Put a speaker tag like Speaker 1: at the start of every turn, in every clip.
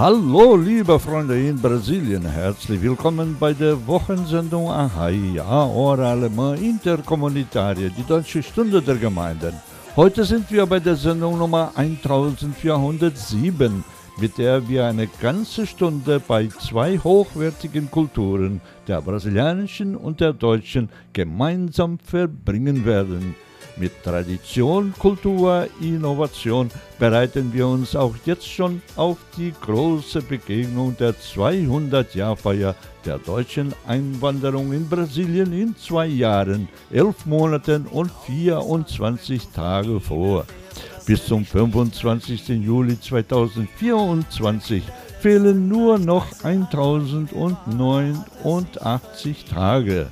Speaker 1: Hallo, liebe Freunde in Brasilien. Herzlich willkommen bei der Wochensendung Ahai, Ahora Alemã Interkommunitarie, die deutsche Stunde der Gemeinden. Heute sind wir bei der Sendung Nummer 1407, mit der wir eine ganze Stunde bei zwei hochwertigen Kulturen, der brasilianischen und der deutschen, gemeinsam verbringen werden. Mit Tradition, Kultur, Innovation bereiten wir uns auch jetzt schon auf die große Begegnung der 200-Jahr-Feier der deutschen Einwanderung in Brasilien in zwei Jahren, elf Monaten und 24 Tage vor. Bis zum 25. Juli 2024 fehlen nur noch 1089 Tage.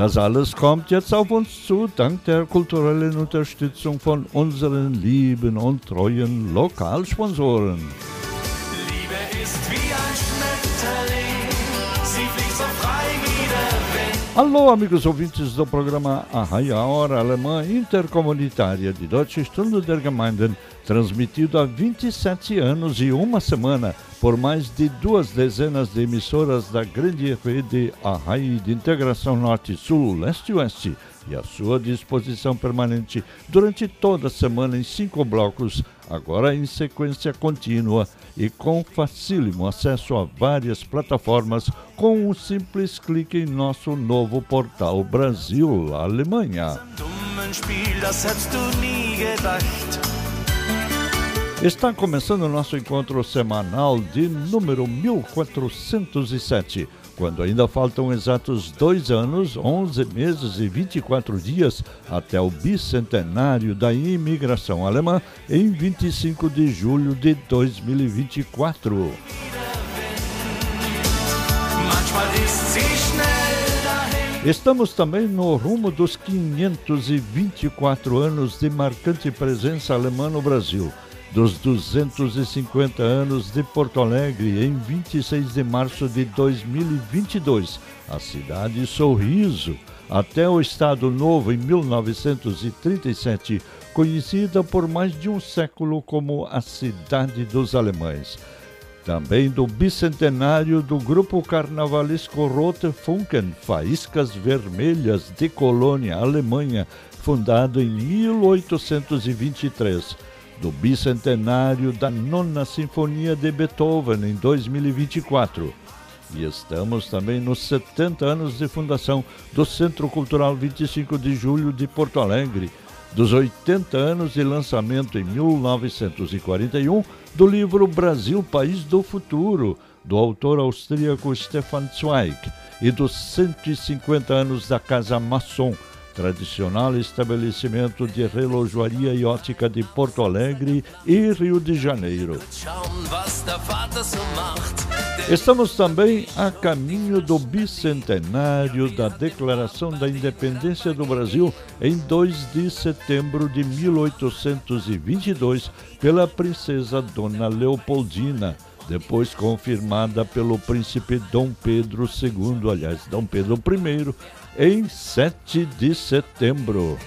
Speaker 2: Das
Speaker 1: alles kommt jetzt auf uns zu, dank der kulturellen Unterstützung von unseren lieben und treuen Lokalsponsoren.
Speaker 2: Liebe ist wie
Speaker 1: Alô, amigos ouvintes do programa Arraia Hora Alemã Intercomunitária de Deutsche Stunde der Gemeinden, transmitido há 27 anos e uma semana por mais de duas dezenas de emissoras da grande rede Arrai de Integração Norte-Sul, Leste-Oeste, e à sua disposição permanente durante toda a semana em cinco blocos, agora em sequência contínua e com facílimo acesso a várias plataformas com um simples clique em nosso novo portal
Speaker 2: nie gedacht.
Speaker 1: Está começando o nosso encontro semanal de número 1407, quando ainda faltam exatos dois anos, 11 meses e 24 dias até o bicentenário da imigração alemã em 25 de julho de 2024.
Speaker 2: Manchmal ist sie schnell dahin.
Speaker 1: Estamos também no rumo dos 524 anos de marcante presença alemã no Brasil, dos 250 anos de Porto Alegre em 26 de março de 2022, a cidade Sorriso, até o Estado Novo em 1937, conhecida por mais de um século como a Cidade dos Alemães. Também do bicentenário do grupo carnavalesco Rote Funken, Faíscas Vermelhas de Colônia, Alemanha, fundado em 1823, do bicentenário da Nona Sinfonia de Beethoven em 2024. E estamos também nos 70 anos de fundação do Centro Cultural 25 de Julho de Porto Alegre, dos 80 anos de lançamento em 1941 do livro Brasil, País do Futuro, do autor austríaco Stefan Zweig, e dos 150 anos da Casa Maçom, tradicional estabelecimento de relojoaria e ótica de Porto Alegre e Rio de Janeiro. Estamos também a caminho do bicentenário da Declaração da Independência do Brasil em 2 de setembro de 1822 pela princesa Dona Leopoldina, depois confirmada pelo príncipe Dom Pedro II, aliás, Dom Pedro I, em 7 de setembro.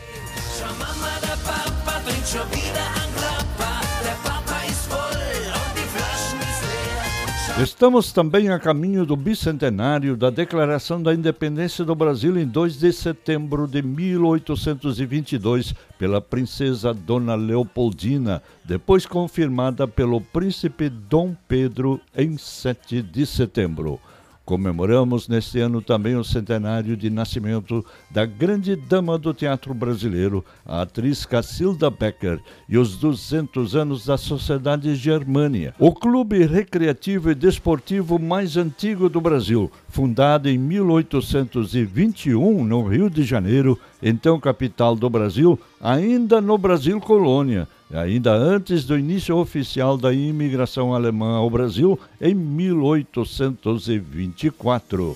Speaker 1: Estamos também a caminho do bicentenário da Declaração da Independência do Brasil em 2 de setembro de 1822 pela princesa Dona Leopoldina, depois confirmada pelo príncipe Dom Pedro em 7 de setembro. Comemoramos neste ano também o centenário de nascimento da grande dama do teatro brasileiro, a atriz Cacilda Becker, e os 200 anos da Sociedade Germânia, o clube recreativo e desportivo mais antigo do Brasil, fundado em 1821 no Rio de Janeiro, então capital do Brasil, ainda no Brasil colônia ainda antes do início oficial da imigração alemã ao Brasil em 1824.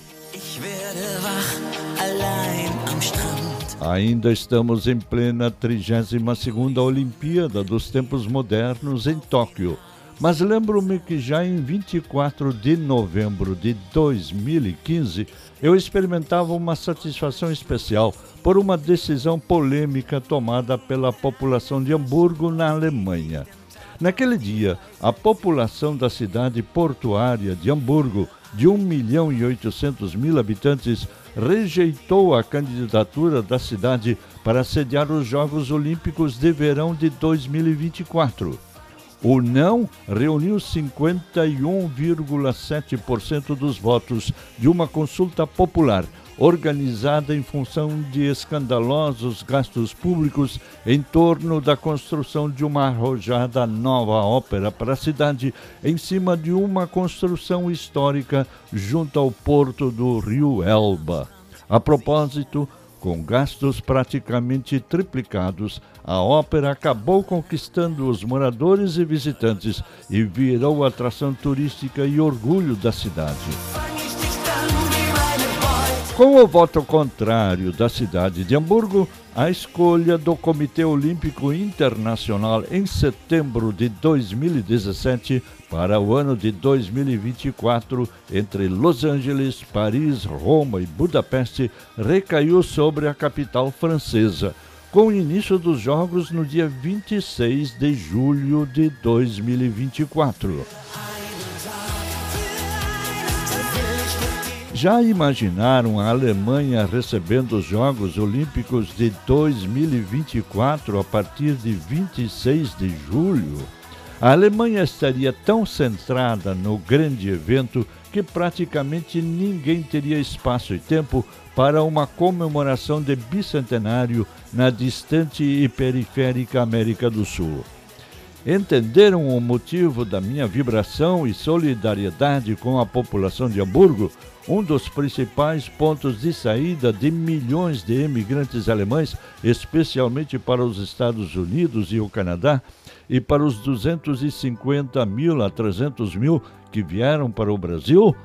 Speaker 1: Ainda estamos em plena 32ª Olimpíada dos Tempos Modernos em Tóquio. Mas lembro-me que já em 24 de novembro de 2015 eu experimentava uma satisfação especial por uma decisão polêmica tomada pela população de Hamburgo, na Alemanha. Naquele dia, a população da cidade portuária de Hamburgo, de 1 milhão e 800 mil habitantes, rejeitou a candidatura da cidade para sediar os Jogos Olímpicos de Verão de 2024. O não reuniu 51,7% dos votos de uma consulta popular organizada em função de escandalosos gastos públicos em torno da construção de uma arrojada nova ópera para a cidade, em cima de uma construção histórica junto ao porto do rio Elba. A propósito, com gastos praticamente triplicados, a ópera acabou conquistando os moradores e visitantes e virou atração turística e orgulho da cidade. Com o voto contrário da cidade de Hamburgo, a escolha do Comitê Olímpico Internacional em setembro de 2017 para o ano de 2024 entre Los Angeles, Paris, Roma e Budapeste recaiu sobre a capital francesa, com o início dos Jogos no dia 26 de julho de 2024. Já imaginaram a Alemanha recebendo os Jogos Olímpicos de 2024 a partir de 26 de julho? A Alemanha estaria tão centrada no grande evento que praticamente ninguém teria espaço e tempo para uma comemoração de bicentenário na distante e periférica América do Sul. Entenderam o motivo da minha vibração e solidariedade com a população de Hamburgo? um dos principais pontos de saída de milhões de imigrantes alemães, especialmente para os Estados Unidos e o Canadá, e para os 250 mil a 300 mil que vieram para o Brasil,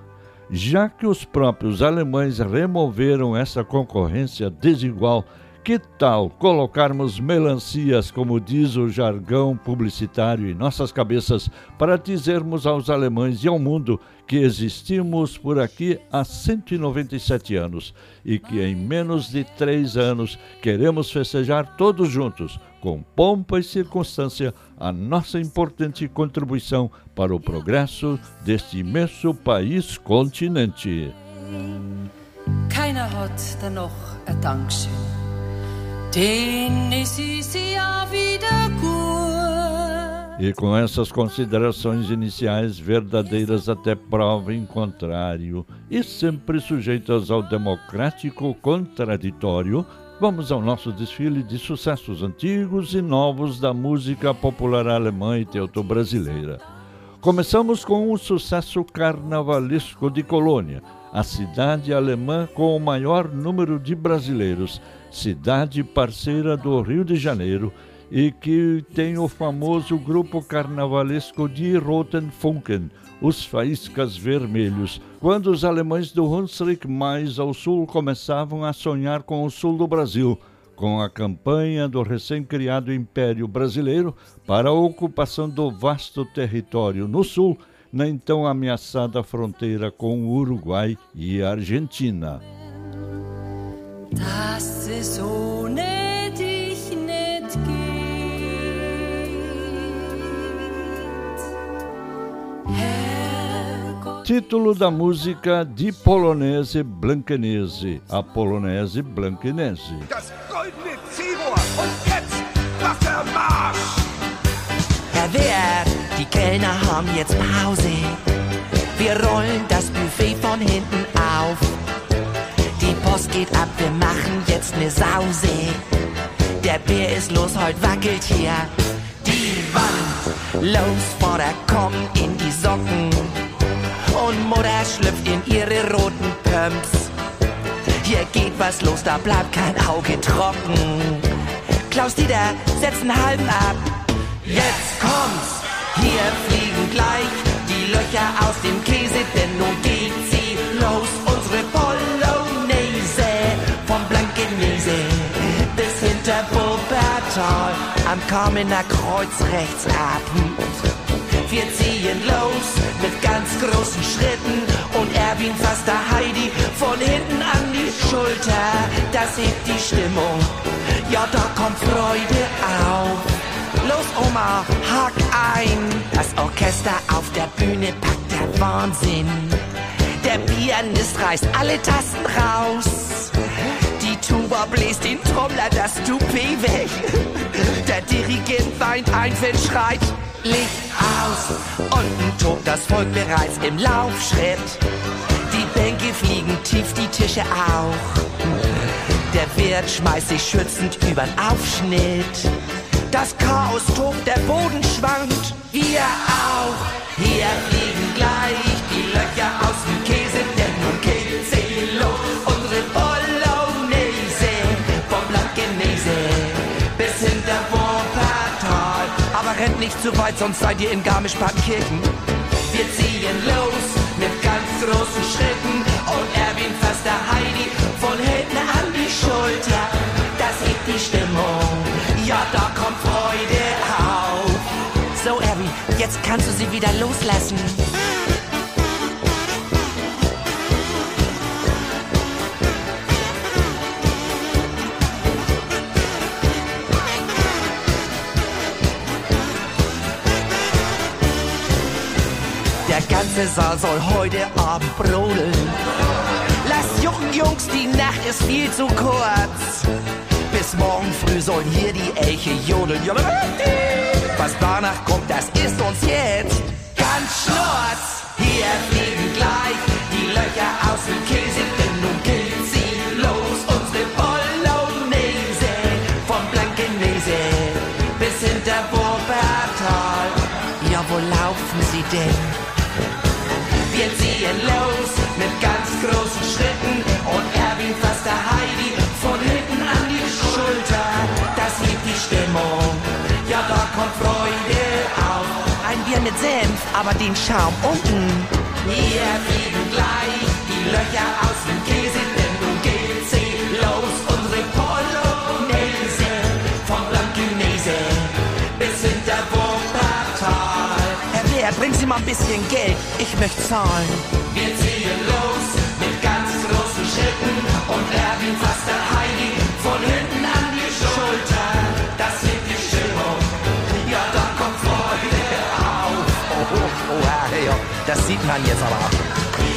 Speaker 1: já que os próprios alemães removeram essa concorrência desigual que tal colocarmos melancias, como diz o jargão publicitário, em nossas cabeças para dizermos aos alemães e ao mundo que existimos por aqui há 197 anos e que em menos de três anos queremos festejar todos juntos, com pompa e circunstância, a nossa importante contribuição para o progresso deste imenso país continente.
Speaker 3: Keiner hat da noch ein Dankeschön.
Speaker 1: E com essas considerações iniciais, verdadeiras até prova em contrário, e sempre sujeitas ao democrático contraditório, vamos ao nosso desfile de sucessos antigos e novos da música popular alemã e teuto-brasileira. Começamos com um sucesso carnavalesco de Colônia, a cidade alemã com o maior número de brasileiros, cidade parceira do Rio de Janeiro e que tem o famoso grupo carnavalesco de Rotenfunken, os Faíscas Vermelhos, quando os alemães do Hunsrück mais ao sul começavam a sonhar com o sul do Brasil, com a campanha do recém-criado Império Brasileiro para a ocupação do vasto território no sul, na então ameaçada fronteira com o Uruguai e a Argentina.
Speaker 3: Dass es ohne dich nicht geht. Herrgott,
Speaker 1: Título da música Di Polonese Blankenese, a Polonese Blankenese.
Speaker 4: das goldene Zielrohr und jetzt Wassermarsch!
Speaker 5: Herr Wert, die Kellner haben jetzt Pause. Wir rollen das Buffet von hinten geht ab, wir machen jetzt ne Sause. Der Bär ist los, heut wackelt hier die Wand. Los, Vater, komm in die Socken. Und Mutter schlüpft in ihre roten Pumps. Hier geht was los, da bleibt kein Auge trocken. Klaus Dieter, setz einen halben ab. Jetzt kommt's, hier fliegen gleich die Löcher aus dem Käse, denn nun geht sie los. Unsere Polonaise Wuppertal am Kamener Kreuz rechts ab. Wir ziehen los mit ganz großen Schritten und Erwin fasst der Heidi von hinten an die Schulter. Das hebt die Stimmung, ja da kommt Freude auf. Los Oma, hack ein. Das Orchester auf der Bühne packt der Wahnsinn. Der Pianist reißt alle Tasten raus. Die Tuba bläst den Trommler das Toupet weg. Der Dirigent weint ein, wenn schreit Licht aus. Unten tobt das Volk bereits im Laufschritt. Die Bänke fliegen tief, die Tische auch. Der Wirt schmeißt sich schützend übern Aufschnitt. Das Chaos tobt, der Boden schwankt. Wir auch. Hier fliegen gleich die Löcher aus dem zu weit, sonst seid ihr in Garmisch-Partenkirchen. Wir ziehen los mit ganz großen Schritten und Erwin fasst der Heidi von hinten an die Schulter. Das hebt die Stimmung, ja da kommt Freude auf. So Erwin, jetzt kannst du sie wieder loslassen. Ganze Saal soll heute Abend brodeln. Lasst jucken, Jungs, die Nacht ist viel zu kurz. Bis morgen früh sollen hier die Elche jodeln. Was danach kommt, das ist uns jetzt ganz schnurz. Hier fliegen gleich die Löcher aus dem Käse, denn nun sie los. Unsere Bolognese vom Blankenese bis hinter Wuppertal. Ja, wo laufen sie denn? Wir ziehen los mit ganz großen Schritten und Erwin fasst der Heidi von hinten an die Schulter. Das hebt die Stimmung, ja da kommt Freude auf. Ein Bier mit Senf, aber den Schaum unten. Hier fliegen gleich die Löcher aus dem mal ein bisschen Geld. Ich möchte zahlen. Wir ziehen los mit ganz großen Schritten und Erwin fasst der Heidi von hinten an die Schulter. Das hebt die Stimmung. Ja, da kommt Freude auf. Oh, oh, oh, ja, ja, das sieht man jetzt aber.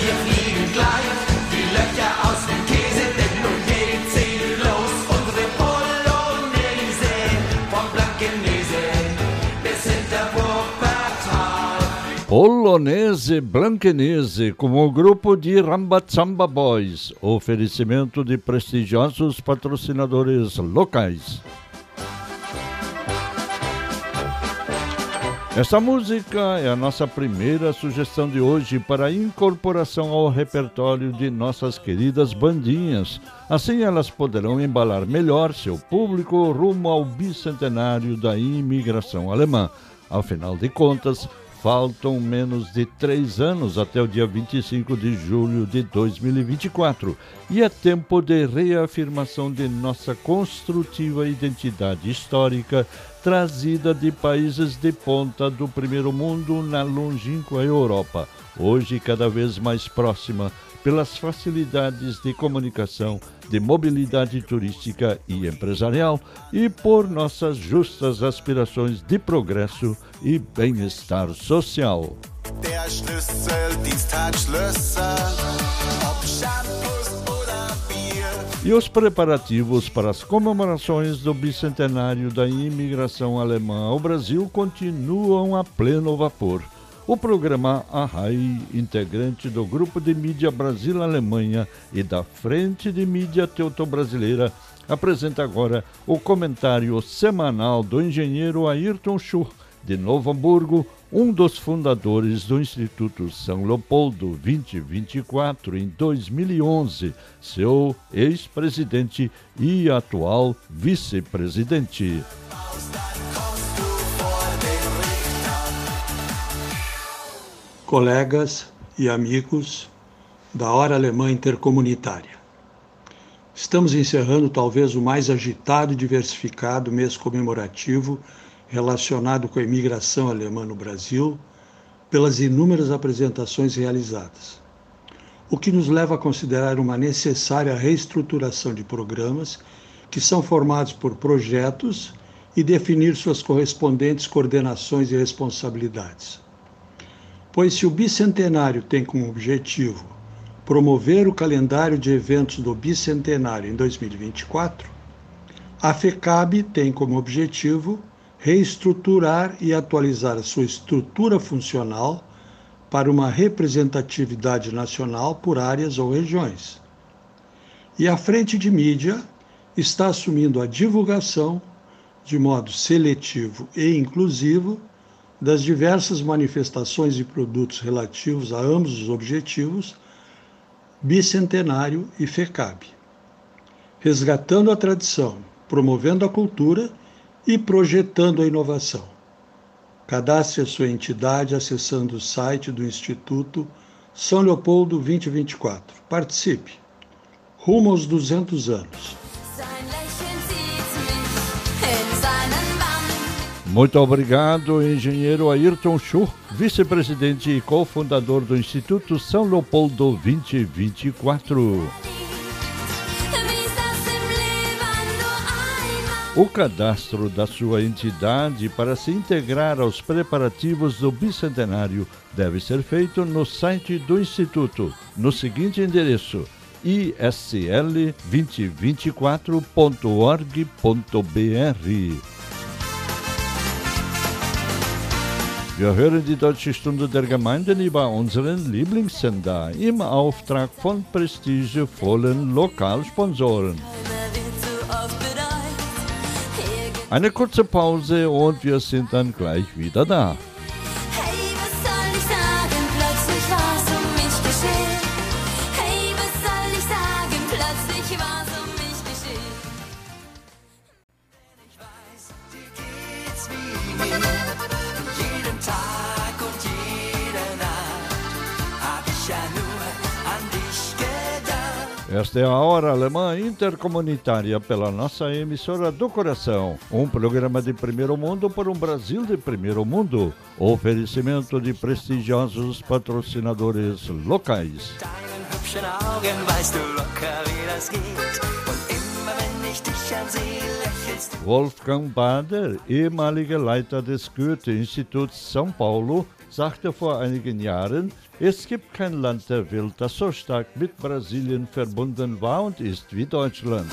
Speaker 5: Wir fliegen gleich
Speaker 1: Polonese Blankenese, com o grupo de Rambatsamba Boys. Oferecimento de prestigiosos patrocinadores locais. Esta música é a nossa primeira sugestão de hoje para incorporação ao repertório de nossas queridas bandinhas. Assim elas poderão embalar melhor seu público rumo ao bicentenário da imigração alemã. Afinal de contas, Faltam menos de três anos até o dia 25 de julho de 2024 e é tempo de reafirmação de nossa construtiva identidade histórica trazida de países de ponta do primeiro mundo na longínqua Europa, hoje cada vez mais próxima pelas facilidades de comunicação, de mobilidade turística e empresarial e por nossas justas aspirações de progresso e bem-estar social. E os preparativos para as comemorações do bicentenário da imigração alemã ao Brasil continuam a pleno vapor. O programa Arrai, integrante do Grupo de Mídia Brasil-Alemanha e da Frente de Mídia Teuto-Brasileira, apresenta agora o comentário semanal do engenheiro Ayrton Schur, de Novo Hamburgo, um dos fundadores do Instituto São Leopoldo 2024 em 2011, seu ex-presidente e atual vice-presidente.
Speaker 6: Colegas e amigos da Hora Alemã Intercomunitária. Estamos encerrando talvez o mais agitado e diversificado mês comemorativo relacionado com a imigração alemã no Brasil, pelas inúmeras apresentações realizadas. O que nos leva a considerar uma necessária reestruturação de programas que são formados por projetos e definir suas correspondentes coordenações e responsabilidades. Pois se o bicentenário tem como objetivo promover o calendário de eventos do bicentenário em 2024, a FECAB tem como objetivo reestruturar e atualizar a sua estrutura funcional para uma representatividade nacional por áreas ou regiões. E a frente de mídia está assumindo a divulgação, de modo seletivo e inclusivo, das diversas manifestações e produtos relativos a ambos os objetivos, bicentenário e FECAB, resgatando a tradição, promovendo a cultura e projetando a inovação. Cadastre a sua entidade acessando o site do Instituto São Leopoldo 2024. Participe. Rumo aos 200 anos.
Speaker 1: Muito obrigado, engenheiro Ayrton Schur, vice-presidente e cofundador do Instituto São Leopoldo 2024. O cadastro da sua entidade para se integrar aos preparativos do bicentenário deve ser feito no site do Instituto, no seguinte endereço: isl2024.org.br. Wir hören die Deutsche Stunde der Gemeinden über unseren Lieblingssender im Auftrag von prestigevollen Lokalsponsoren. Eine kurze Pause und wir sind dann gleich wieder da. Esta é a Hora Alemã Intercomunitária pela nossa emissora do coração. Um programa de primeiro mundo por um Brasil de primeiro mundo. Oferecimento de prestigiosos patrocinadores locais.
Speaker 2: Deinen hübschen Augen weißt du locker, wie das geht. Und immer wenn ich dich ansehe, lächelst du.
Speaker 1: Wolfgang Bader, ehemaliger Leiter des Goethe-Instituts São Paulo, sagte vor einigen Jahren, es gibt kein Land der Welt, das so stark mit Brasilien verbunden war und ist wie Deutschland.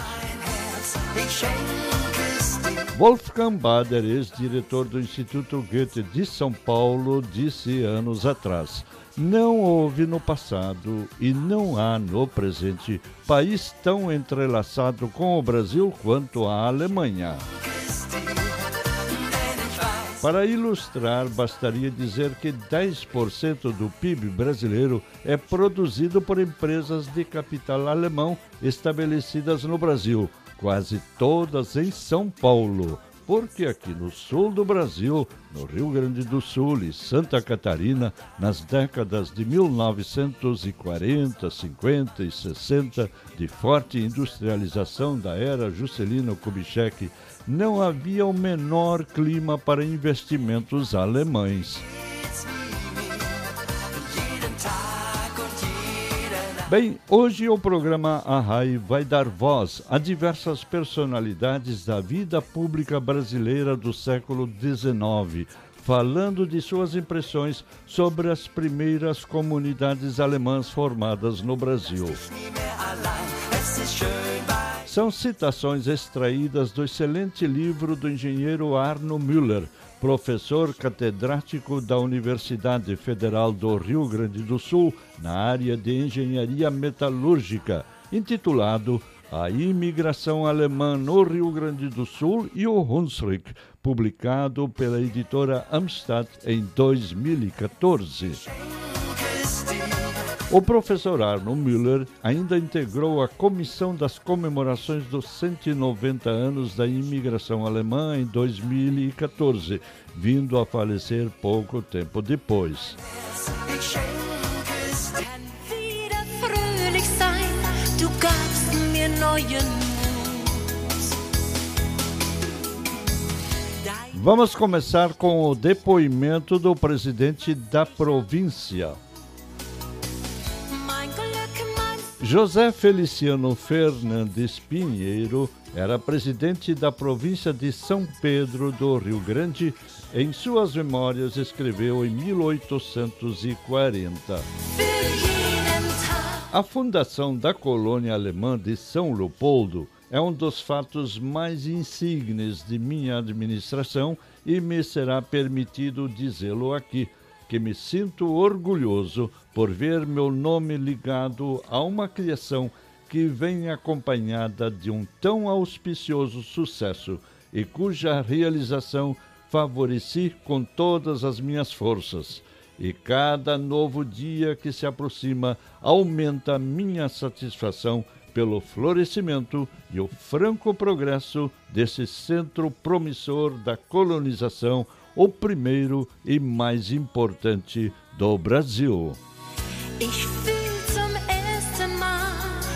Speaker 1: Wolfgang Bader, ex-diretor do Instituto Goethe de São Paulo, disse anos atrás: Não houve no passado e não há no presente país tão entrelaçado com o Brasil quanto a Alemanha. Para ilustrar, bastaria dizer que 10% do PIB brasileiro é produzido por empresas de capital alemão estabelecidas no Brasil, quase todas em São Paulo. Porque aqui no sul do Brasil, no Rio Grande do Sul e Santa Catarina, nas décadas de 1940, 50 e 60, de forte industrialização da era Juscelino Kubitschek, não havia o menor clima para investimentos alemães. Bem, hoje o programa Arrai vai dar voz a diversas personalidades da vida pública brasileira do século XIX, falando de suas impressões sobre as primeiras comunidades alemãs formadas no Brasil. São citações extraídas do excelente livro do engenheiro Arno Müller, professor catedrático da Universidade Federal do Rio Grande do Sul na área de engenharia metalúrgica, intitulado A Imigração Alemã no Rio Grande do Sul e o Hunsrück, publicado pela editora Amstadt em 2014. O professor Arno Müller ainda integrou a comissão das comemorações dos 190 anos da imigração alemã em 2014, vindo a falecer pouco tempo depois. Vamos começar com o depoimento do presidente da província. José Feliciano Fernandes Pinheiro era presidente da província de São Pedro do Rio Grande. Em suas memórias, escreveu em 1840.
Speaker 3: für jeden Tag.
Speaker 1: A fundação da colônia alemã de São Leopoldo é um dos fatos mais insignes de minha administração e me será permitido dizê-lo aqui, que me sinto orgulhoso por ver meu nome ligado a uma criação que vem acompanhada de um tão auspicioso sucesso e cuja realização favoreci com todas as minhas forças. E cada novo dia que se aproxima aumenta minha satisfação pelo florescimento e o franco progresso desse centro promissor da colonização, o primeiro e mais importante do Brasil.
Speaker 3: Ich fühl zum ersten Mal,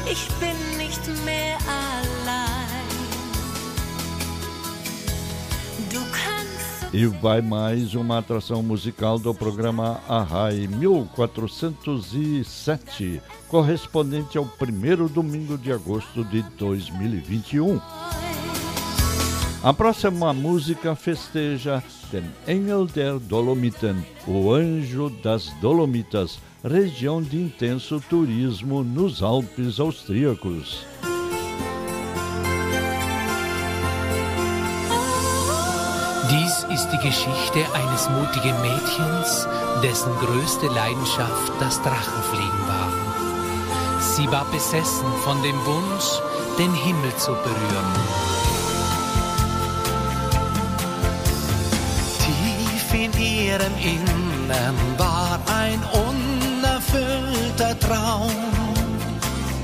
Speaker 3: ich bin nicht mehr allein. Du kannst
Speaker 1: E vai mais uma atração musical do programa Arrai 1407, correspondente ao primeiro domingo de agosto de 2021. A próxima música festeja Den Engel der Dolomiten, o Anjo das Dolomitas, região de intenso turismo nos Alpes austríacos.
Speaker 7: Dies ist die Geschichte eines mutigen Mädchens, dessen größte Leidenschaft das Drachenfliegen war. Sie war besessen von dem Wunsch, den Himmel zu berühren. In ihrem Innern war ein unerfüllter Traum,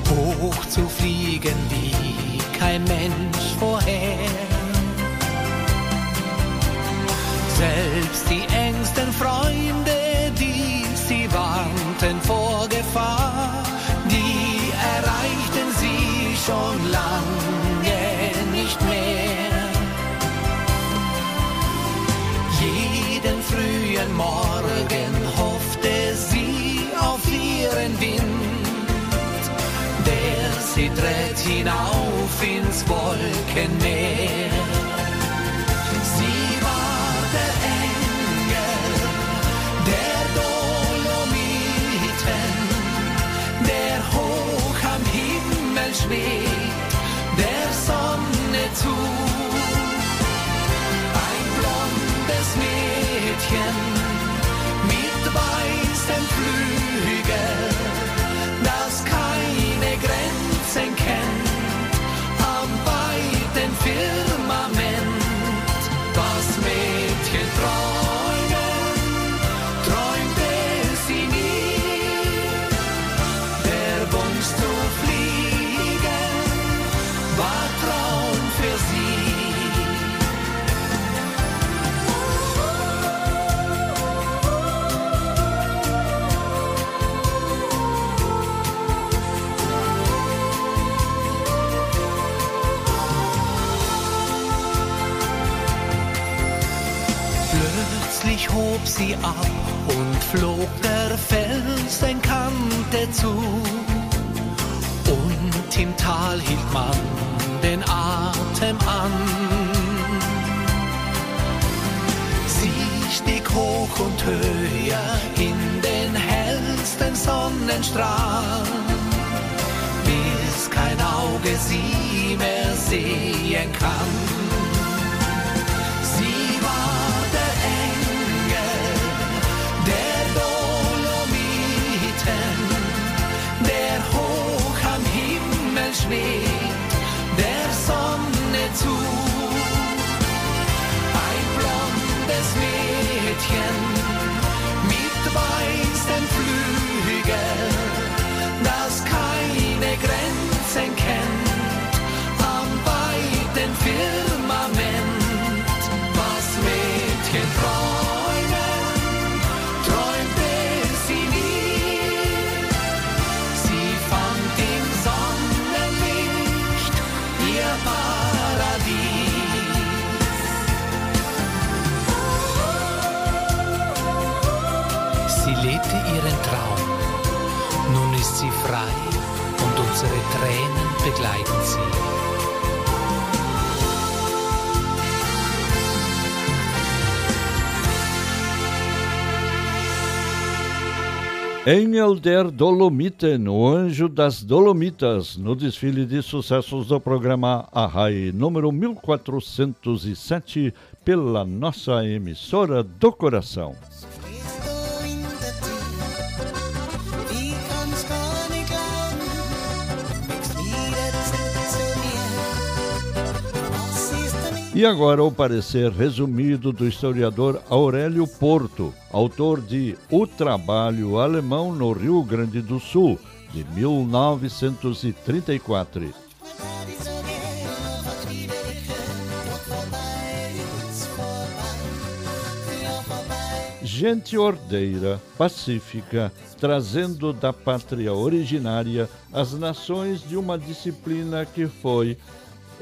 Speaker 7: hoch zu fliegen wie kein Mensch vorher. Selbst die engsten Freunde, die sie warnten vor Gefahr, die erreichten sie schon lange hinauf ins Wolkenmeer. Sie war der Engel der Dolomiten, der hoch am Himmel schwebt, Plötzlich hob sie ab und flog der Felsenkante zu. Und im Tal hielt man den Atem an. Sie stieg hoch und höher in den hellsten Sonnenstrahl, bis kein Auge sie mehr sehen kann. Schwebt, der Sonne zu. Unsere Tränen begleiten sie.
Speaker 1: Engel der Dolomiten, o anjo das Dolomitas, no desfile de sucessos do programa Arrai, número 1407, pela nossa emissora do coração. E agora o parecer resumido do historiador Aurélio Porto, autor de O Trabalho Alemão no Rio Grande do Sul, de 1934. Gente ordeira, pacífica, trazendo da pátria originária as nações de uma disciplina que foi,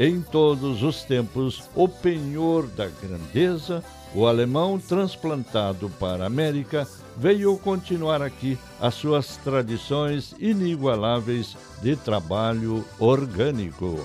Speaker 1: em todos os tempos, o penhor da grandeza, o alemão transplantado para a América veio continuar aqui as suas tradições inigualáveis de trabalho orgânico.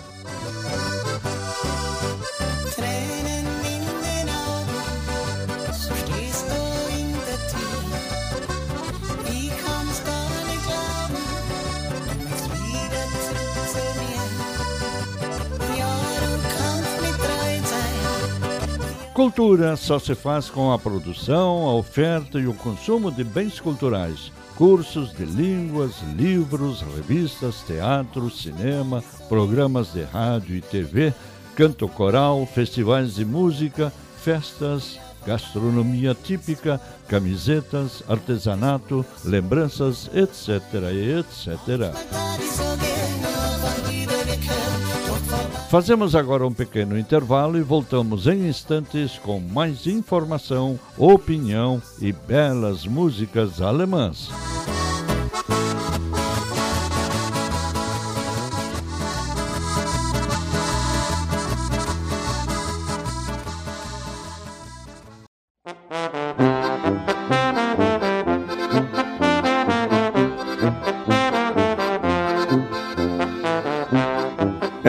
Speaker 1: Cultura só se faz com a produção, a oferta e o consumo de bens culturais. Cursos de línguas, livros, revistas, teatro, cinema, programas de rádio e TV, canto coral, festivais de música, festas, gastronomia típica, camisetas, artesanato, lembranças, etc. etc. Fazemos agora um pequeno intervalo e voltamos em instantes com mais informação, opinião e belas músicas alemãs.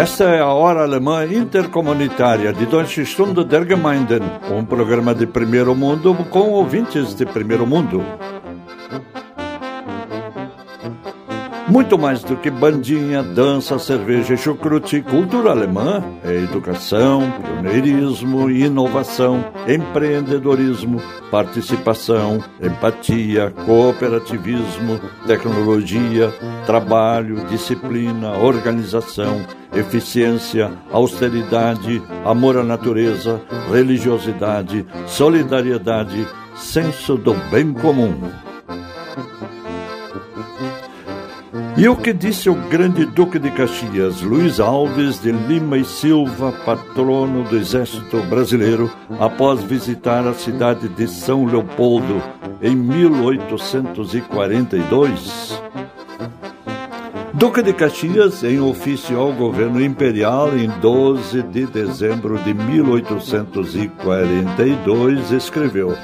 Speaker 1: Esta é a Hora Alemã Intercomunitária de Deutsche Stunde der Gemeinden, um programa de primeiro mundo com ouvintes de primeiro mundo. Muito mais do que bandinha, dança, cerveja e chucrute, cultura alemã é educação, pioneirismo, inovação, empreendedorismo, participação, empatia, cooperativismo, tecnologia, trabalho, disciplina, organização, eficiência, austeridade, amor à natureza, religiosidade, solidariedade, senso do bem comum. E o que disse o grande Duque de Caxias, Luiz Alves de Lima e Silva, patrono do Exército Brasileiro, após visitar a cidade de São Leopoldo em 1842? Duque de Caxias, em ofício ao governo imperial em 12 de dezembro de 1842, escreveu: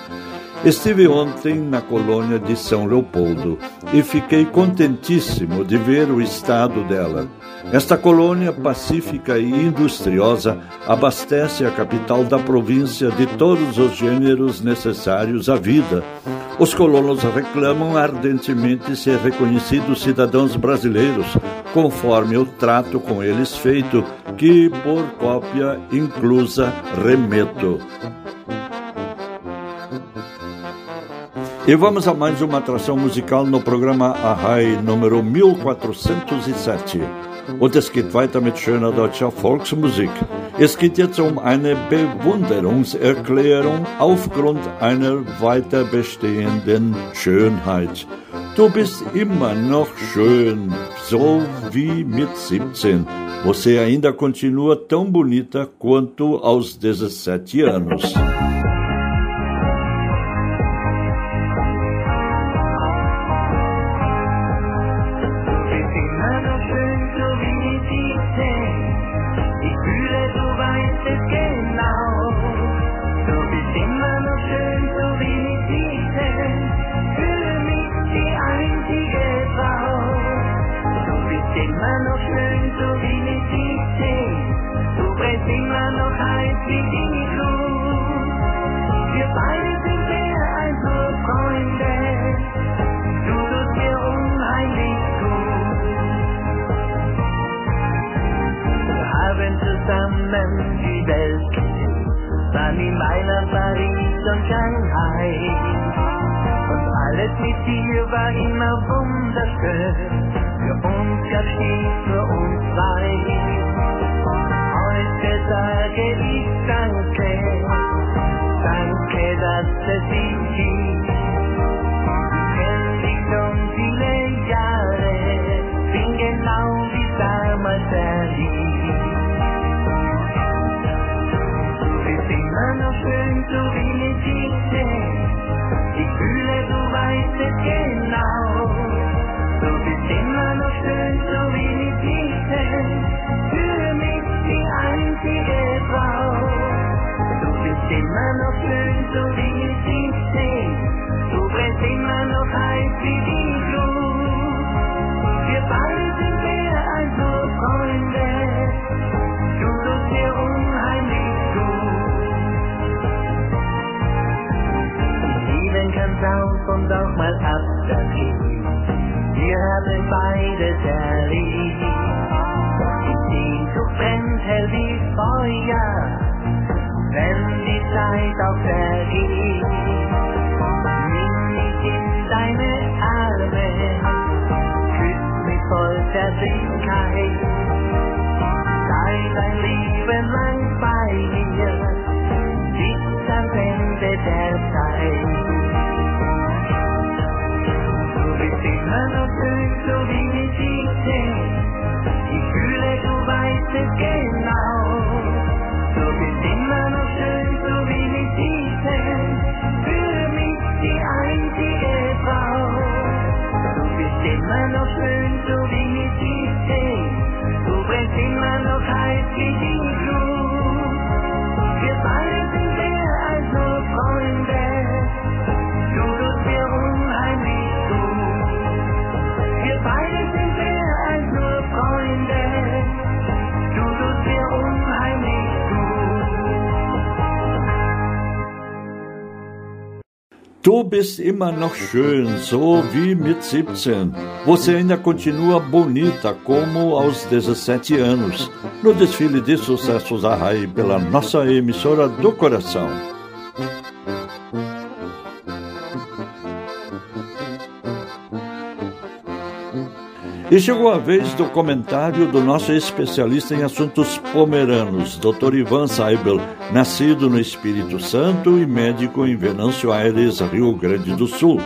Speaker 1: Estive ontem na colônia de São Leopoldo e fiquei contentíssimo de ver o estado dela. Esta colônia pacífica e industriosa abastece a capital da província de todos os gêneros necessários à vida. Os colonos reclamam ardentemente ser reconhecidos cidadãos brasileiros, conforme o trato com eles feito, que por cópia inclusa remeto. E vamos a mais uma atração musical no programa Arrai número 1407. Und es geht weiter mit schöner deutscher Volksmusik. Es geht jetzt um eine Bewunderungserklärung aufgrund einer weiter bestehenden Schönheit. Du bist immer noch schön, so wie mit 17. Você ainda continua tão bonita quanto aos 17 anos.
Speaker 8: Noch schön, so wie mit 17. Du brennst immer noch heiß wie die Glut. Wir beide sind mehr als nur Freunde. Du tust mir unheimlich gut. Lieben kann auf und auch mal ab, das. Wir haben beide sehr lieb. Die Sehnsucht wie Feuer, wenn ใจเต่าแต่ดีมินมีกินใจไม่อาลเมคิดไม่คอยจะสิ้นใครใจใจรีเป็นลังไปเยอะจิตจะเป็นแต่แต่ใจสุริสิมันตื่สุริมีจิตเจที่คือเลกูไปจะเก่งเอาสุริสิมัน Du bist immer noch schön, so wie mit 17. Du brennst immer noch heiß wie die Du
Speaker 1: bist immer noch schön, so wie mit 17. Você ainda continua bonita como aos 17 anos. No desfile de sucessos Arrai pela nossa emissora do coração. E chegou a vez do comentário do nosso especialista em assuntos pomeranos, Dr. Ivan Seibel, nascido no Espírito Santo e médico em Venâncio Aires, Rio Grande do Sul.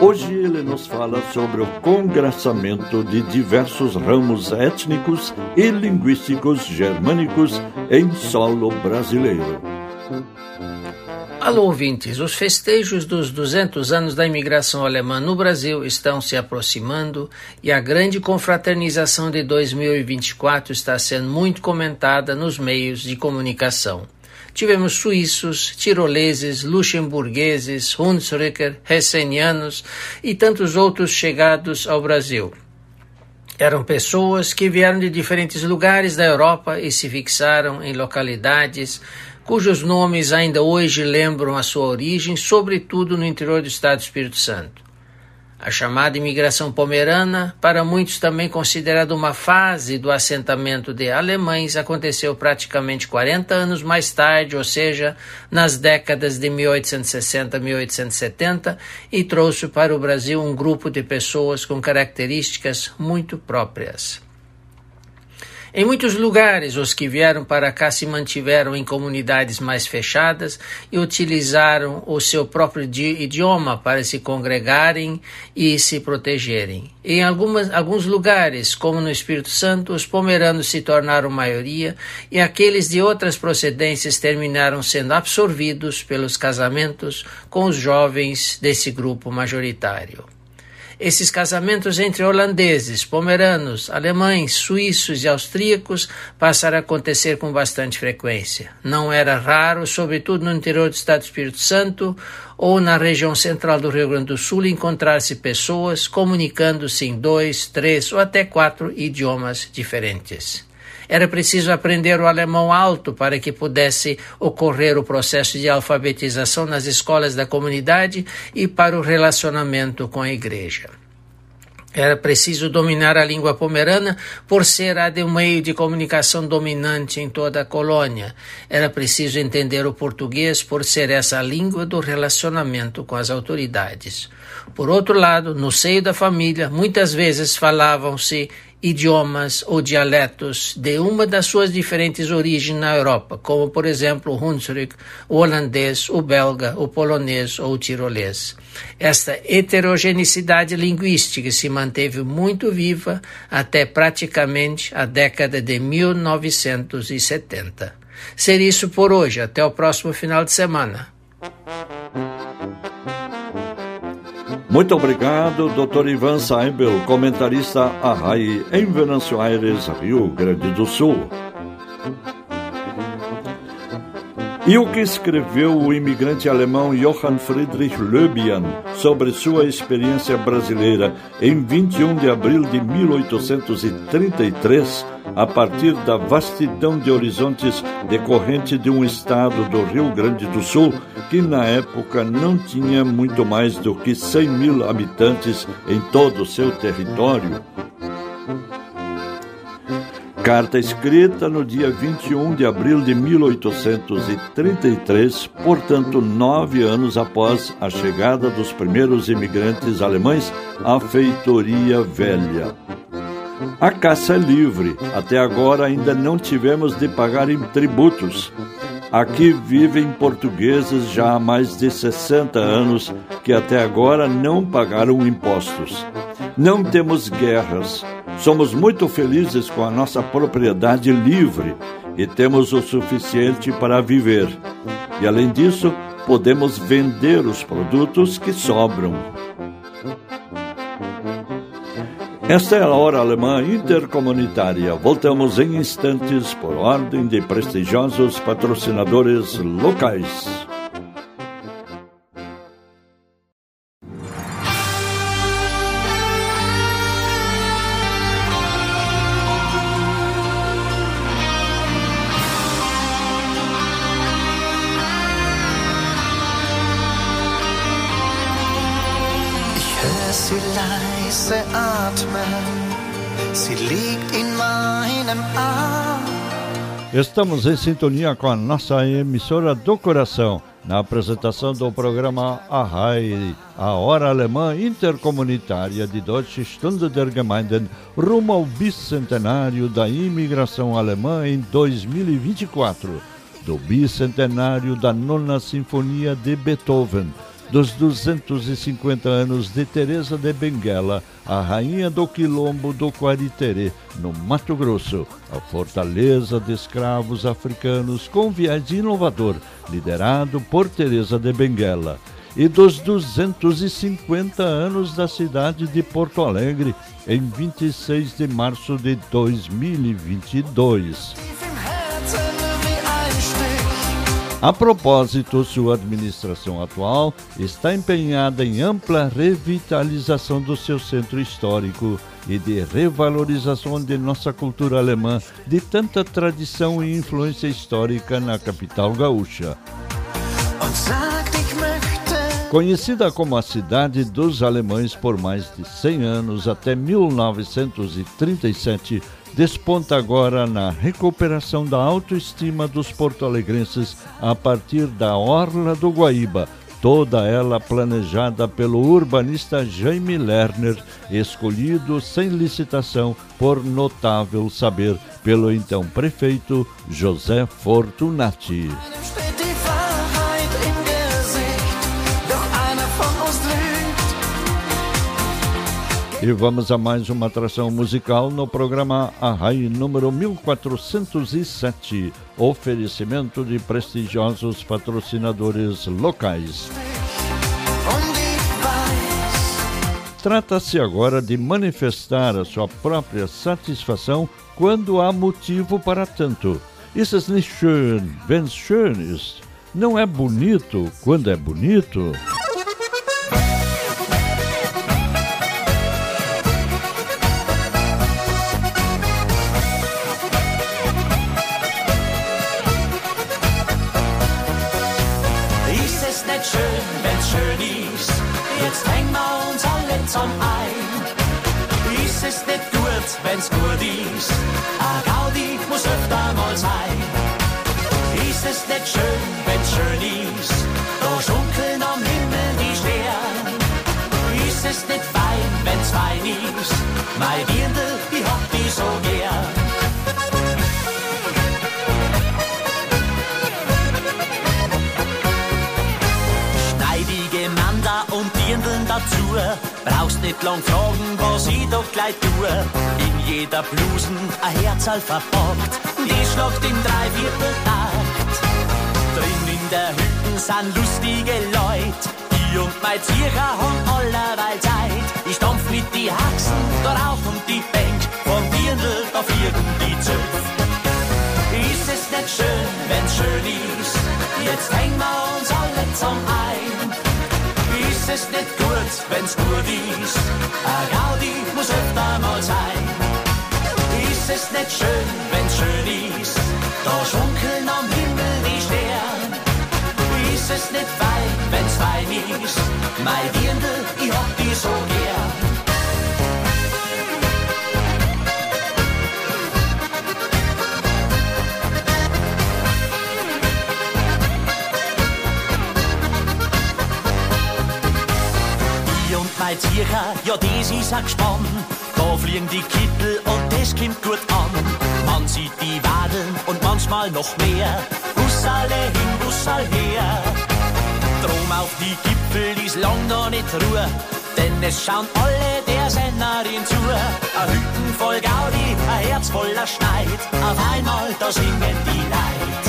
Speaker 1: Hoje ele nos fala sobre o congraçamento de diversos ramos étnicos e linguísticos germânicos em solo brasileiro.
Speaker 9: Alô, ouvintes, os festejos dos 200 anos da imigração alemã no Brasil estão se aproximando e a grande confraternização de 2024 está sendo muito comentada nos meios de comunicação. Tivemos suíços, tiroleses, luxemburgueses, Hunsrücker, hessenianos e tantos outros chegados ao Brasil. Eram pessoas que vieram de diferentes lugares da Europa e se fixaram em localidades cujos nomes ainda hoje lembram a sua origem, sobretudo no interior do estado do Espírito Santo. A chamada imigração pomerana, para muitos também considerada uma fase do assentamento de alemães, aconteceu praticamente 40 anos mais tarde, ou seja, nas décadas de 1860 a 1870, e trouxe para o Brasil um grupo de pessoas com características muito próprias. Em muitos lugares, os que vieram para cá se mantiveram em comunidades mais fechadas e utilizaram o seu próprio idioma para se congregarem e se protegerem. Em algumas, alguns lugares, como no Espírito Santo, os pomeranos se tornaram maioria e aqueles de outras procedências terminaram sendo absorvidos pelos casamentos com os jovens desse grupo majoritário. Esses casamentos entre holandeses, pomeranos, alemães, suíços e austríacos passaram a acontecer com bastante frequência. Não era raro, sobretudo no interior do Estado do Espírito Santo ou na região central do Rio Grande do Sul, encontrar-se pessoas comunicando-se em dois, três ou até quatro idiomas diferentes. Era preciso aprender o alemão alto para que pudesse ocorrer o processo de alfabetização nas escolas da comunidade e para o relacionamento com a igreja. Era preciso dominar a língua pomerana por ser a de um meio de comunicação dominante em toda a colônia. Era preciso entender o português por ser essa a língua do relacionamento com as autoridades. Por outro lado, no seio da família, muitas vezes falavam-se idiomas ou dialetos de uma das suas diferentes origens na Europa, como por exemplo o Hunsrück, o holandês, o belga, o polonês ou o tirolês. Esta heterogeneidade linguística se manteve muito viva até praticamente a década de 1970. Seria isso por hoje, até o próximo final de semana.
Speaker 1: Muito obrigado, Dr. Ivan Seibel, comentarista Arrai, em Venâncio Aires, Rio Grande do Sul. E o que escreveu o imigrante alemão Johann Friedrich Löbian sobre sua experiência brasileira em 21 de abril de 1833, a partir da vastidão de horizontes decorrente de um estado do Rio Grande do Sul que na época não tinha muito mais do que 100 mil habitantes em todo o seu território? Carta escrita no dia 21 de abril de 1833, portanto, nove anos após a chegada dos primeiros imigrantes alemães à Feitoria Velha. A caça é livre. Até agora ainda não tivemos de pagar em tributos. Aqui vivem portugueses já há mais de 60 anos que até agora não pagaram impostos. Não temos guerras. Somos muito felizes com a nossa propriedade livre e temos o suficiente para viver. E além disso, podemos vender os produtos que sobram. Esta é a Hora Alemã Intercomunitária. Voltamos em instantes por ordem de prestigiosos patrocinadores locais. Estamos em sintonia com a nossa emissora do coração, na apresentação do programa Arrai, a Hora Alemã Intercomunitária de Deutsche Stunde der Gemeinden, rumo ao bicentenário da imigração alemã em 2024, do bicentenário da Nona Sinfonia de Beethoven, dos 250 anos de Teresa de Benguela, a rainha do quilombo do Quariterê, no Mato Grosso, a fortaleza de escravos africanos com viés inovador, liderado por Teresa de Benguela, e dos 250 anos da cidade de Porto Alegre, em 26 de março de 2022. A propósito, sua administração atual está empenhada em ampla revitalização do seu centro histórico e de revalorização de nossa cultura alemã de tanta tradição e influência histórica na capital gaúcha. Conhecida como a cidade dos alemães por mais de 100 anos, até 1937, desponta agora na recuperação da autoestima dos porto-alegrenses a partir da Orla do Guaíba, toda ela planejada pelo urbanista Jaime Lerner, escolhido sem licitação por notável saber pelo então prefeito José Fortunati. E vamos a mais uma atração musical no programa Arrai número 1407. Oferecimento de prestigiosos patrocinadores locais. Trata-se agora de manifestar a sua própria satisfação quando há motivo para tanto. Ist es nicht schön, wenn's schön ist? Não é bonito quando é bonito?
Speaker 2: Zusammen ein. Ist es nicht gut, wenn's gut ist? A Gaudi muss öfter mal sein. Ist es nicht schön, wenn's schön ist? Da schunkeln am Himmel die Sterne. Ist es nicht fein, wenn's fein ist? Mein Dirndl, ich hab die so gern. Schneidige Manda und Dirndln dazu. Brauchst nicht lang fragen, was ich doch gleich tue. In jeder Blusen ein Herzal verpackt. Die schlagt im Dreivierteltakt. Drin in der Hütten sind lustige Leute. Ich und mein Zierer haben allerweil Zeit. Ich stampf mit die Haxen, da rauf und die Bank. Vom Dirndl auf irgendwie Zöpf. Ist es nicht schön, wenn's schön ist? Jetzt hängen wir uns alle zusammen ein. Ist nicht gut, wenn's gut ist? A Gaudi muss öfter mal sein. Ist es nicht schön, wenn's schön ist? Da schunkeln am Himmel die Sterne. Ist es nicht fein, wenn's fein ist? Mein Dirndl, ich hab die so gern. Mein Tierer, ja, das ist ein Gespann. Da fliegen die Kittel und das kommt gut an. Man sieht die Wadeln und manchmal noch mehr. Bussale hin, Bussal her. Drum auf die Gipfel ist lang noch nicht Ruhe. Denn es schauen alle der Sennerin zu. Ein Hütten voll Gaudi, ein Herz voller Schneid. Auf einmal, da singen die Leid.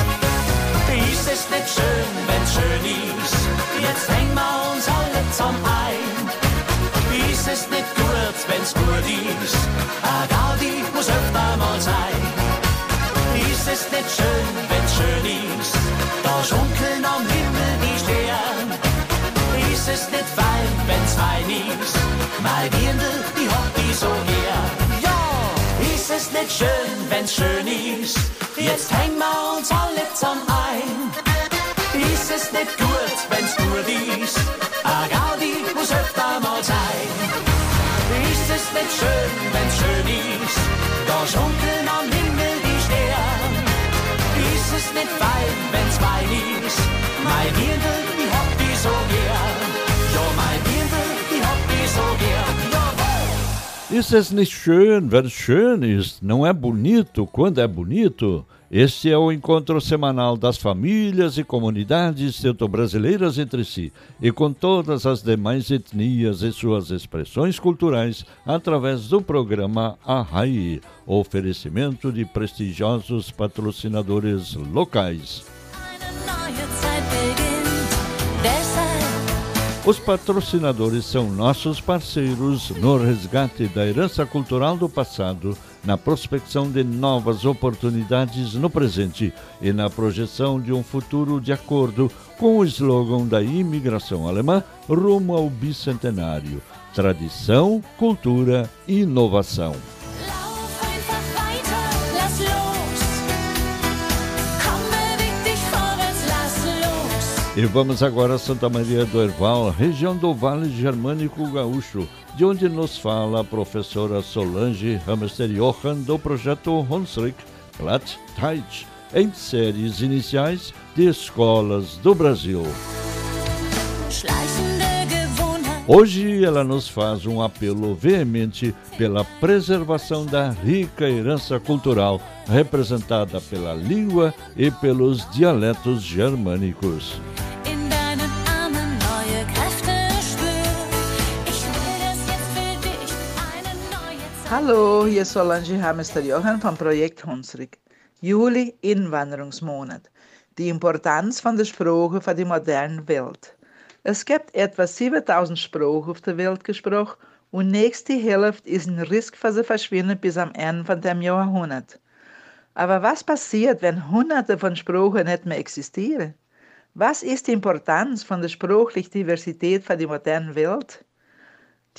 Speaker 2: Ist es nicht schön, wenn's schön ist? Jetzt hängen wir uns alle zusammen ein. Ist es nicht gut, wenn's gut ist? A Gaudi muss öfter mal sein. Ist es nicht schön, wenn's schön ist? Da schunkeln am Himmel die Sterne. Ist es nicht fein, wenn's fein ist? Mein Dirndl, ich hab die so gern. Ja, ist es nicht schön, wenn's schön ist? Jetzt hängen wir uns alle zusammen ein. Ist es nicht gut Nicht schön, wenn's schön ist? Da schunkeln am Himmel die Sterne. Ist es nicht wenn's ist? Mein Dirndl, die hab die so gern.
Speaker 1: Nicht schön, wenn es schön ist? Não é bonito quando é bonito? Este é o encontro semanal das famílias e comunidades teuto-brasileiras entre si e com todas as demais etnias e suas expressões culturais através do programa Arrai, oferecimento de prestigiosos patrocinadores locais. Os patrocinadores são nossos parceiros no resgate da herança cultural do passado, na prospecção de novas oportunidades no presente e na projeção de um futuro de acordo com o slogan da imigração alemã rumo ao bicentenário: tradição, cultura e inovação. E vamos agora a Santa Maria do Herval, região do Vale Germânico Gaúcho, de onde nos fala a professora Solange Hamster Johann do projeto Hunsrück Platt Teich, em séries iniciais de escolas do Brasil. Hoje ela nos faz um apelo veemente pela preservação da rica herança cultural representada pela língua e pelos dialetos germânicos.
Speaker 10: Hallo, hier ist Solange Hamester Johann vom Projekt Hunsrück. Juli, Inwanderungsmonat. Die Importanz von der Sprache für die moderne Welt. Es gibt etwa 7000 Sprachen auf der Welt gesprochen und nächste Hälfte ist ein Risk für sie verschwinden bis am Ende von dem Jahrhundert. Aber was passiert, wenn hunderte von Sprachen nicht mehr existieren? Was ist die Importanz von der sprachlichen Diversität für die moderne Welt?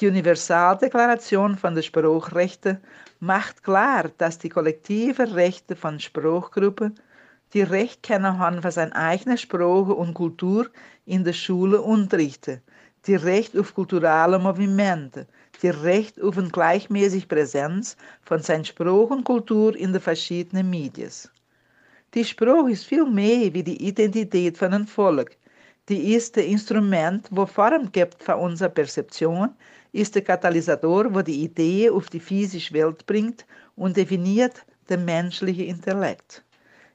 Speaker 10: Die Universaldeklaration von der Sprachrechte macht klar, dass die kollektiven Rechte von Sprachgruppen die Recht kennen haben für seine eigene Sprache und Kultur in der Schule unterrichten, die Recht auf kulturelle Movimente, die Recht auf eine gleichmäßige Präsenz von seiner Sprache und Kultur in den verschiedenen Medien. Die Sprache ist viel mehr wie die Identität von einem Volk. Die ist das Instrument, wo Form gibt für unsere Perzeption, ist der Katalysator, wo die Idee auf die physische Welt bringt und definiert den menschlichen Intellekt.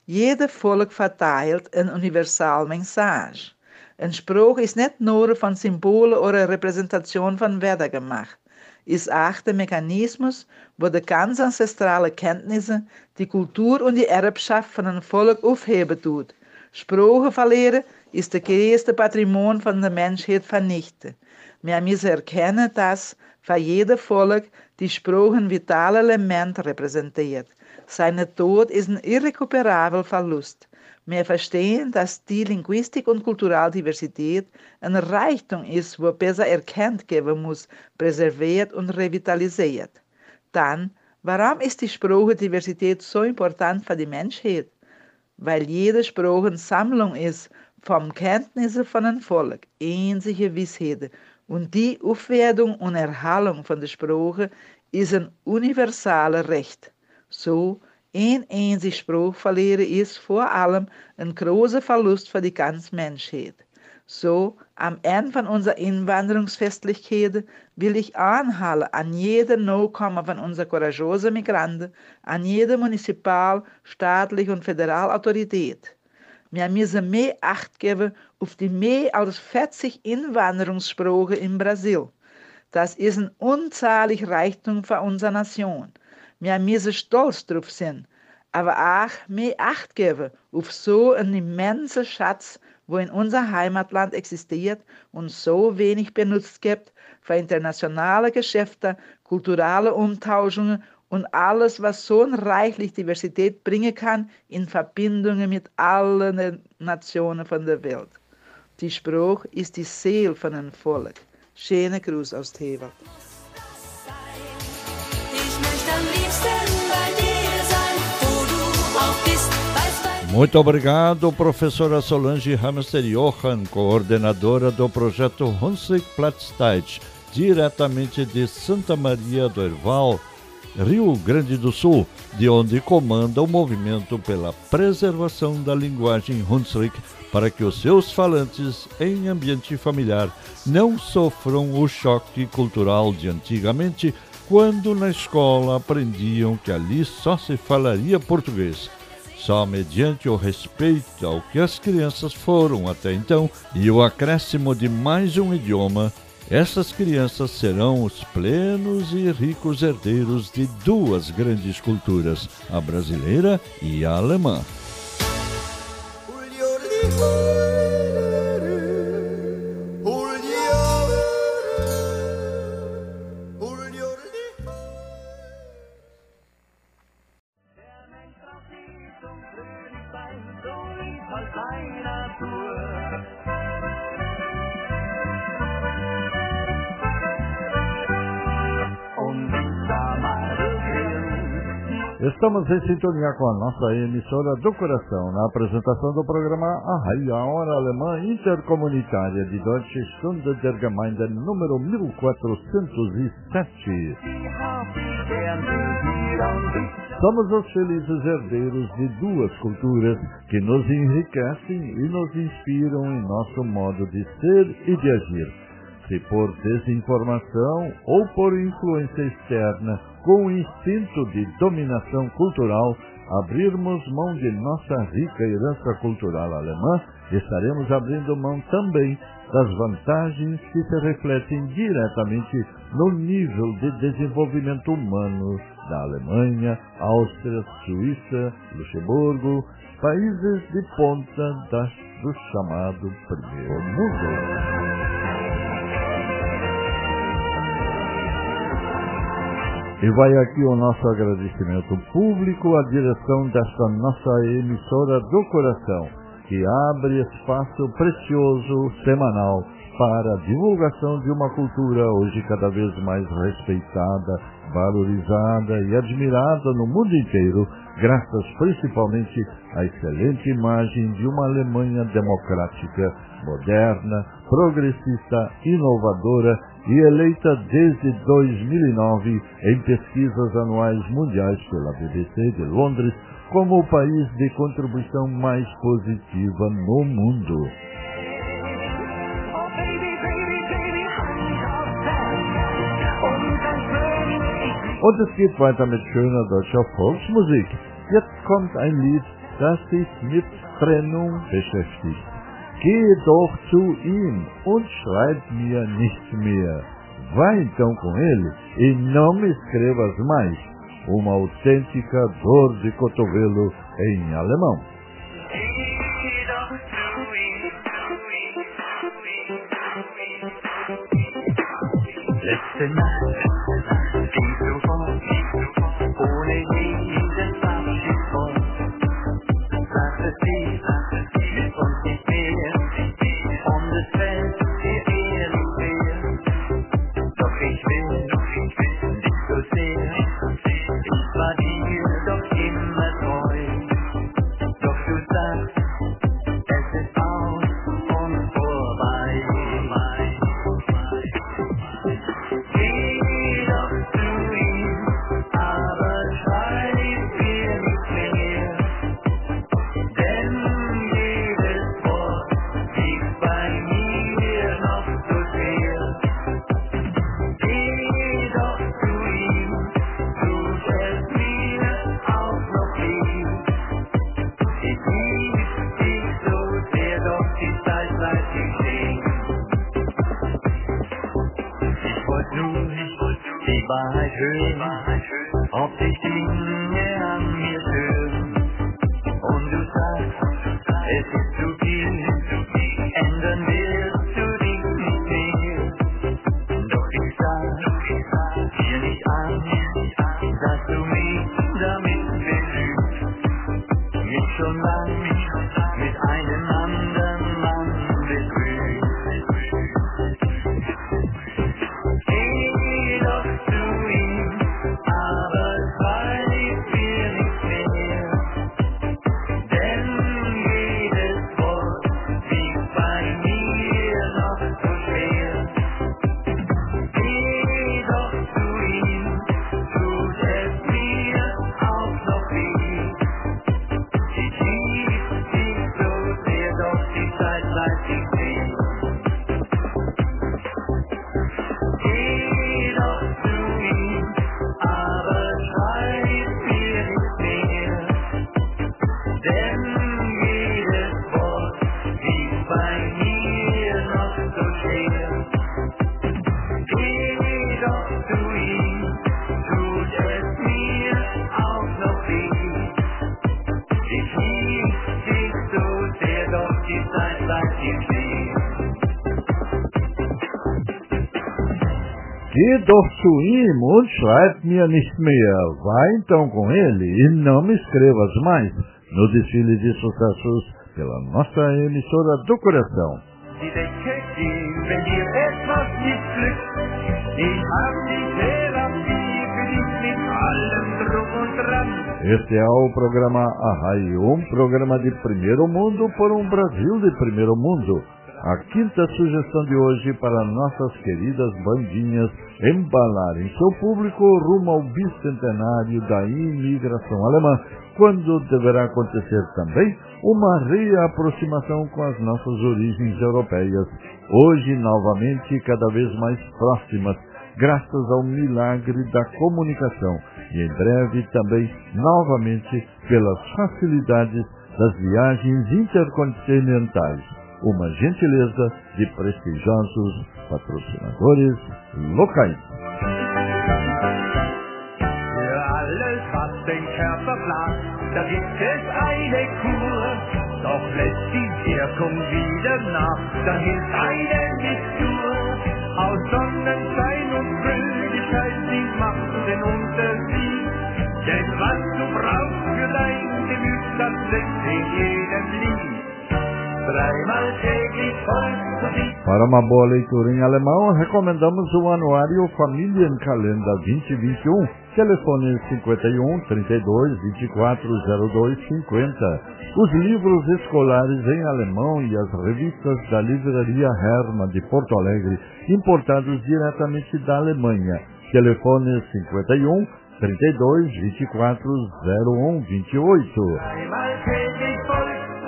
Speaker 10: Jeder Volk verteilt een universal message. Een Spruch ist nicht nur von Symbolen oder Repräsentation von Wörtern gemacht, ist auch der Mechanismus, wo die ganz ancestrale Kenntnisse, die Kultur und die Erbschaft von einem Volk aufheben tut. Sprache verlieren ist der größte Patrimon von der Menschheit vernichten. Wir müssen erkennen, dass für jedes Volk die Sprache ein vitales Element repräsentiert. Seine Tod ist ein irrekuperabler Verlust. Wir verstehen, dass die Linguistik und Kulturaldiversität ein Reichtum ist, wo besser erkannt geben muss, preserviert und revitalisiert. Dann, warum ist die Sprachdiversität so important für die Menschheit? Weil jede Sprache eine Sammlung ist von Kenntnissen von einem Volk, ähnliche Wissheiten. Und die Aufwertung und Erhaltung von der Sprache ist ein universales Recht. So, een einzige Spruch verlieren ist vor allem ein großer Verlust für die ganze Menschheit. So, am Ende von unserer Inwanderungsfestlichkeiten will ich anhalten an jeden Neukommer von unserer courageosen Migranten, an jede Municipal-, staatliche und Föderalautorität. Wir müssen mehr Acht geben auf die mehr als 40 Inwanderungssprachen in Brasil. Das ist ein unzahlig Reichtum für unsere Nation. Wir müssen stolz drauf sein, aber auch mehr Acht geben auf so einen immensen Schatz, wo in unser Heimatland existiert und so wenig benutzt gibt für internationale Geschäfte, kulturelle Umtauschungen und alles, was so reichlich Diversität bringen kann in Verbindungen mit allen Nationen von der Welt. Die Spruch ist die Seele von einem Volk. Schöne Gruß aus Tewald.
Speaker 3: Ich möchte am liebsten bei dir sein, wo du auch bist, weil's bei
Speaker 1: Muito obrigado, professora Solange Hamster Johann, coordenadora do projeto Hunsrück Platzteit, diretamente de Santa Maria do Herval, Rio Grande do Sul, de onde comanda o movimento pela preservação da linguagem Hunsrück para que os seus falantes em ambiente familiar não sofram o choque cultural de antigamente, quando na escola aprendiam que ali só se falaria português. Só mediante o respeito ao que as crianças foram até então e o acréscimo de mais um idioma, essas crianças serão os plenos e ricos herdeiros de duas grandes culturas, a brasileira e a alemã. Estamos em sintonia com a nossa emissora do coração, na apresentação do programa A Hora Alemã Intercomunitária de Deutsche Stunde der Gemeinde número 1407. Somos os felizes herdeiros de duas culturas que nos enriquecem e nos inspiram em nosso modo de ser e de agir. Se por desinformação ou por influência externa, com o instinto de dominação cultural, abrirmos mão de nossa rica herança cultural alemã, estaremos abrindo mão também das vantagens que se refletem diretamente no nível de desenvolvimento humano da Alemanha, Áustria, Suíça, Luxemburgo, países de ponta da, do chamado Primeiro Mundo. E vai aqui o nosso agradecimento público à direção desta nossa emissora do coração, que abre espaço precioso semanal para a divulgação de uma cultura hoje cada vez mais respeitada, valorizada e admirada no mundo inteiro, graças principalmente à excelente imagem de uma Alemanha democrática, moderna, progressista, inovadora e eleita desde 2009 em pesquisas anuais mundiais pela BBC de Londres como o país de contribuição mais positiva no mundo. Und es geht weiter mit schöner deutscher Volksmusik. Jetzt kommt ein Lied, das sich mit Trennung beschäftigt. Gehe doch zu ihm und schreib mir nicht mehr. Vá então com ele e não me escrevas mais. Uma autêntica dor de cotovelo em alemão.
Speaker 8: Letzte Nacht Ihm und schreib mir nicht mehr.
Speaker 1: Vá então com ele e não me escrevas mais. No desfile de sucessos pela nossa emissora do coração.
Speaker 8: Dran.
Speaker 1: Este é o programa Arrai, um programa de primeiro mundo por um Brasil de primeiro mundo. A quinta sugestão de hoje para nossas queridas bandinhas embalarem seu público rumo ao bicentenário da imigração alemã, quando deverá acontecer também uma reaproximação com as nossas origens europeias, hoje novamente cada vez mais próximas, graças ao milagre da comunicação e em breve também novamente pelas facilidades das viagens intercontinentais. Uma gentileza de prestigiosos patrocinadores locais.
Speaker 8: Für alles, was den Körper plagt, da gibt es eine Kur. Doch lässt die Wirkung wieder nach, dann hilft eine Mixtur. Aus Sonnenschein und Fröhlichkeit, sie macht den Unterschied. Denn was du brauchst für dein Gemüt, das steckt in jedem Lied.
Speaker 1: Para uma boa leitura em alemão, recomendamos o anuário Familienkalender 2021, telefone 51 32 24 02 50. Os livros escolares em alemão e as revistas da Livraria Hermann de Porto Alegre, importados diretamente da Alemanha. Telefone 51 32 24 01 28.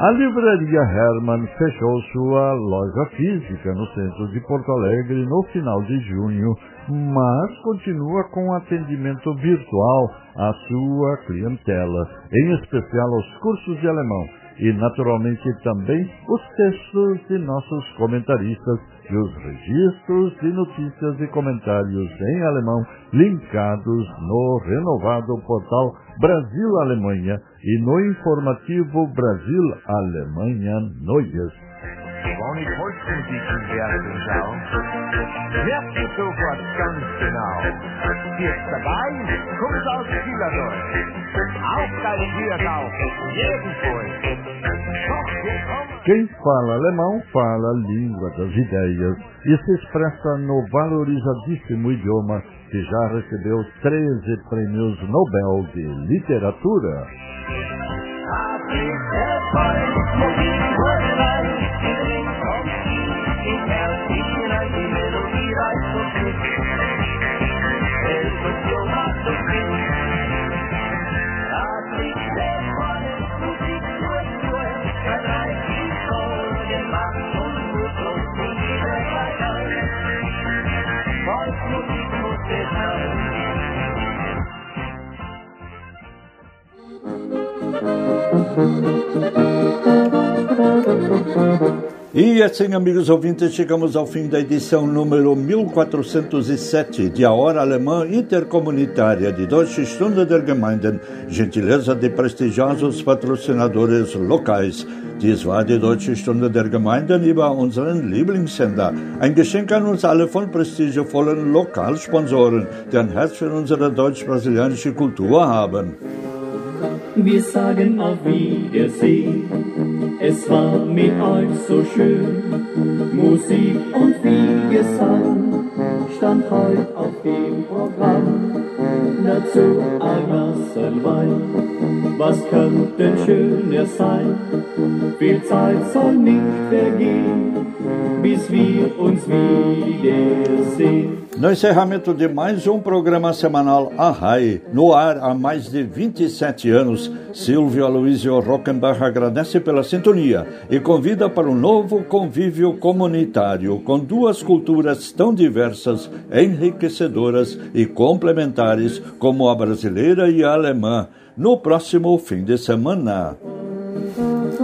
Speaker 1: A livraria Hermann fechou sua loja física no centro de Porto Alegre no final de junho, mas continua com atendimento virtual à sua clientela, em especial aos cursos de alemão e, naturalmente, também os textos de nossos comentaristas e os registros de notícias e comentários em alemão linkados no renovado portal Brasil-Alemanha e no informativo Brasil-Alemanha
Speaker 11: kommen.
Speaker 1: Quem fala alemão fala a língua das ideias e se expressa no valorizadíssimo idioma que já recebeu 13 prêmios Nobel de Literatura. E assim, amigos ouvintes, chegamos ao fim da edição número 1407 de A Hora Alemã Intercomunitária de Deutsche Stunde der Gemeinden, gentileza de prestigiosos patrocinadores locais. Dies war die Deutsche Stunde der Gemeinden über unseren Lieblingssender. Ein Geschenk an uns alle von prestigiovollen Lokalsponsoren, die ein Herz für unsere deutsch-brasilianische Kultur haben.
Speaker 12: Wir sagen auf Wiedersehen, es war mit euch so schön. Musik und viel Gesang stand heute auf dem Programm. Dazu ein Glas Wein, was könnte schöner sein? Viel Zeit soll nicht vergehen, bis wir uns wiedersehen.
Speaker 1: No encerramento de mais um programa semanal Arrai, no ar há mais de 27 anos, Silvio Aloysio Rockenbach agradece pela sintonia e convida para um novo convívio comunitário com duas culturas tão diversas, enriquecedoras e complementares como a brasileira e a alemã, no próximo fim de semana.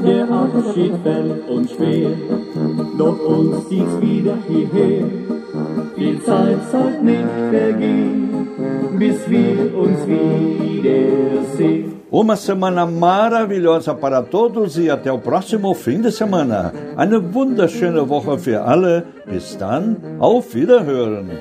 Speaker 12: Der Abschied fällt uns schwer, doch uns zieht's wieder hierher. Viel Zeit soll nicht vergehen, bis wir uns wiedersehen.
Speaker 1: Uma semana maravilhosa para todos e até o próximo fim de semana. Eine wunderschöne Woche für alle. Bis dann, auf Wiederhören.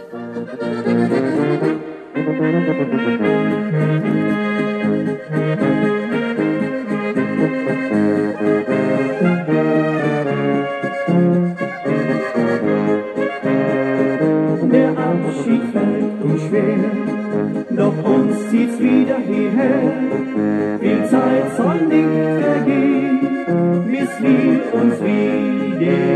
Speaker 12: Uns zieht's wieder hierher. Viel Zeit soll nicht vergehen, bis wir uns wiedersehen.